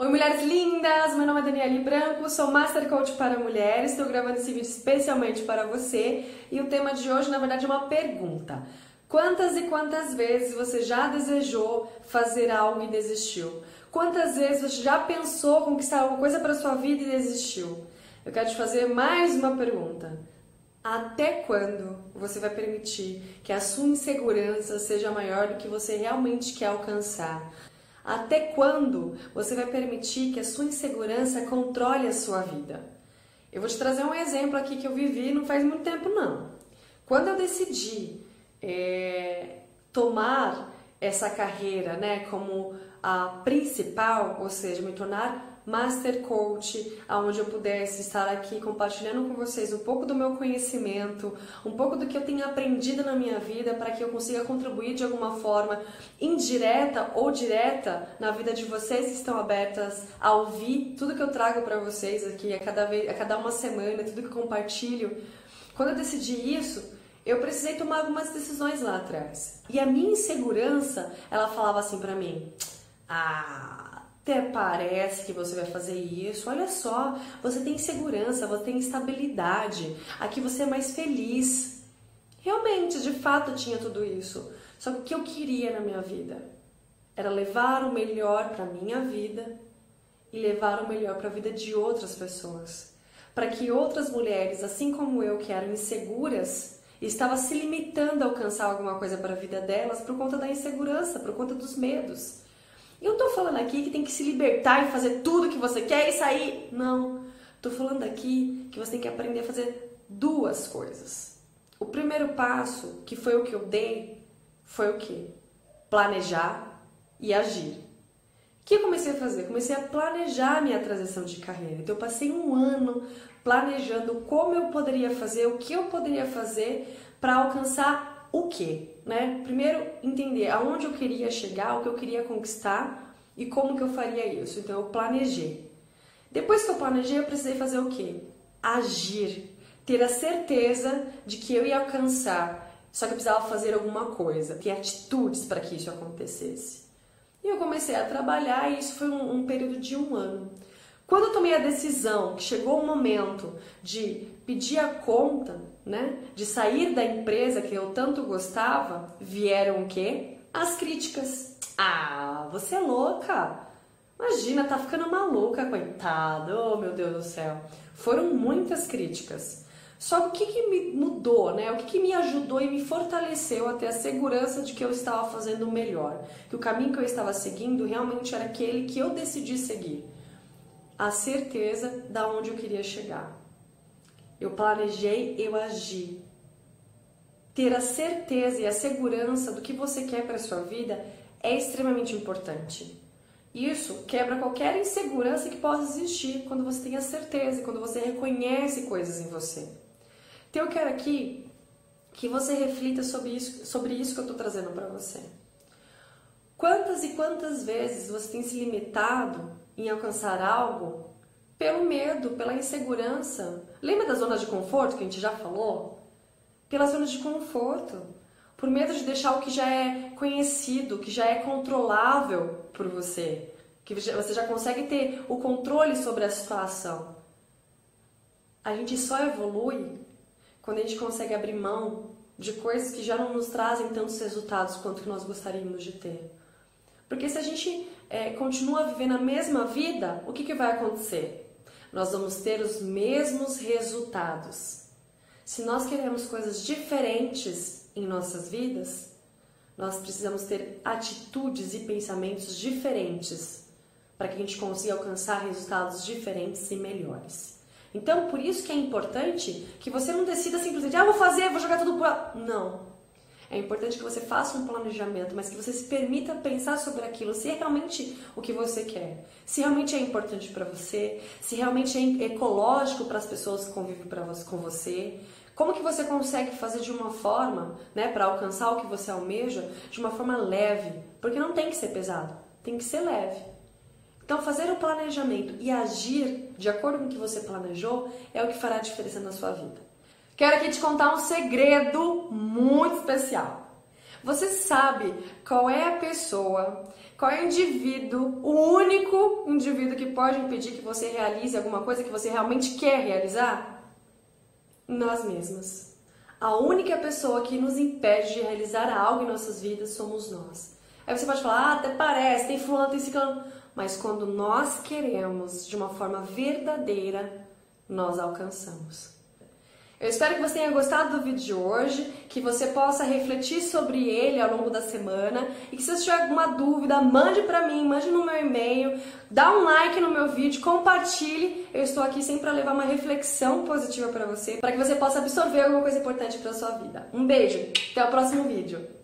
Oi, mulheres lindas! Meu nome é Daniele Branco, sou Master Coach para mulheres. Estou gravando esse vídeo especialmente para você e o tema de hoje, na verdade, é uma pergunta. Quantas e quantas vezes você já desejou fazer algo e desistiu? Quantas vezes você já pensou conquistar alguma coisa para sua vida e desistiu? Eu quero te fazer mais uma pergunta. Até quando você vai permitir que a sua insegurança seja maior do que você realmente quer alcançar? Até quando você vai permitir que a sua insegurança controle a sua vida? Eu vou te trazer um exemplo aqui que eu vivi não faz muito tempo não. Quando eu decidi é, tomar essa carreira, né, como a principal, ou seja, me tornar Master Coach, onde eu pudesse estar aqui compartilhando com vocês um pouco do meu conhecimento, um pouco do que eu tenho aprendido na minha vida para que eu consiga contribuir de alguma forma indireta ou direta na vida de vocês que estão abertas a ouvir tudo que eu trago para vocês aqui a cada vez, a cada uma semana, tudo que eu compartilho. Quando eu decidi isso, eu precisei tomar algumas decisões lá atrás. E a minha insegurança, ela falava assim para mim: "Ah, até parece que você vai fazer isso. Olha só, você tem segurança, você tem estabilidade. Aqui você é mais feliz. Realmente, de fato, tinha tudo isso. Só que o que eu queria na minha vida era levar o melhor para minha vida e levar o melhor para a vida de outras pessoas, para que outras mulheres, assim como eu, que eram inseguras, estavam se limitando a alcançar alguma coisa para a vida delas por conta da insegurança, por conta dos medos. Eu tô falando aqui que tem que se libertar e fazer tudo que você quer e sair. Não. Tô falando aqui que você tem que aprender a fazer duas coisas. O primeiro passo, que foi o que eu dei, foi o que? Planejar e agir. Que eu comecei a fazer? Comecei a planejar a minha transição de carreira. Então eu passei um ano planejando como eu poderia fazer, o que eu poderia fazer para alcançar o que, né? Primeiro entender aonde eu queria chegar, o que eu queria conquistar e como que eu faria isso. Então eu planejei. Depois que eu planejei, eu precisei fazer o que? Agir, ter a certeza de que eu ia alcançar. Só que eu precisava fazer alguma coisa, ter atitudes para que isso acontecesse. E eu comecei a trabalhar e isso foi um, um período de um ano. Quando eu tomei a decisão, que chegou o momento de pedir a conta, né, de sair da empresa que eu tanto gostava, vieram o quê? As críticas. Ah, você é louca. Imagina, tá ficando maluca, coitado. Oh, meu Deus do céu. Foram muitas críticas. Só o que, que me mudou, né? O que, que me ajudou e me fortaleceu a ter a segurança de que eu estava fazendo o melhor, que o caminho que eu estava seguindo realmente era aquele que eu decidi seguir a certeza da onde eu queria chegar. Eu planejei, eu agi. Ter a certeza e a segurança do que você quer para a sua vida é extremamente importante. Isso quebra qualquer insegurança que possa existir quando você tem a certeza, quando você reconhece coisas em você. Então eu quero aqui que você reflita sobre isso, sobre isso que eu estou trazendo para você. Quantas e quantas vezes você tem se limitado em alcançar algo pelo medo, pela insegurança. Lembra da zona de conforto que a gente já falou? Pela zona de conforto. Por medo de deixar o que já é conhecido, que já é controlável por você, que você já consegue ter o controle sobre a situação. A gente só evolui quando a gente consegue abrir mão de coisas que já não nos trazem tantos resultados quanto que nós gostaríamos de ter. Porque se a gente é, continua vivendo a mesma vida, o que, que vai acontecer? Nós vamos ter os mesmos resultados. Se nós queremos coisas diferentes em nossas vidas, nós precisamos ter atitudes e pensamentos diferentes para que a gente consiga alcançar resultados diferentes e melhores. Então, por isso que é importante que você não decida simplesmente, ah, vou fazer, vou jogar tudo por. Não. É importante que você faça um planejamento, mas que você se permita pensar sobre aquilo, se é realmente o que você quer, se realmente é importante para você, se realmente é ecológico para as pessoas que convivem com você. Como que você consegue fazer de uma forma, né, para alcançar o que você almeja, de uma forma leve? Porque não tem que ser pesado, tem que ser leve. Então, fazer o planejamento e agir de acordo com o que você planejou é o que fará a diferença na sua vida. Quero aqui te contar um segredo muito especial. Você sabe qual é a pessoa, qual é o indivíduo, o único indivíduo que pode impedir que você realize alguma coisa que você realmente quer realizar? Nós mesmas. A única pessoa que nos impede de realizar algo em nossas vidas somos nós. Aí você pode falar, ah, até parece, tem fulano, tem ciclano. Mas quando nós queremos de uma forma verdadeira, nós alcançamos. Eu espero que você tenha gostado do vídeo de hoje, que você possa refletir sobre ele ao longo da semana e que se você tiver alguma dúvida, mande para mim, mande no meu e-mail, dá um like no meu vídeo, compartilhe. Eu estou aqui sempre para levar uma reflexão positiva para você, para que você possa absorver alguma coisa importante para sua vida. Um beijo, até o próximo vídeo.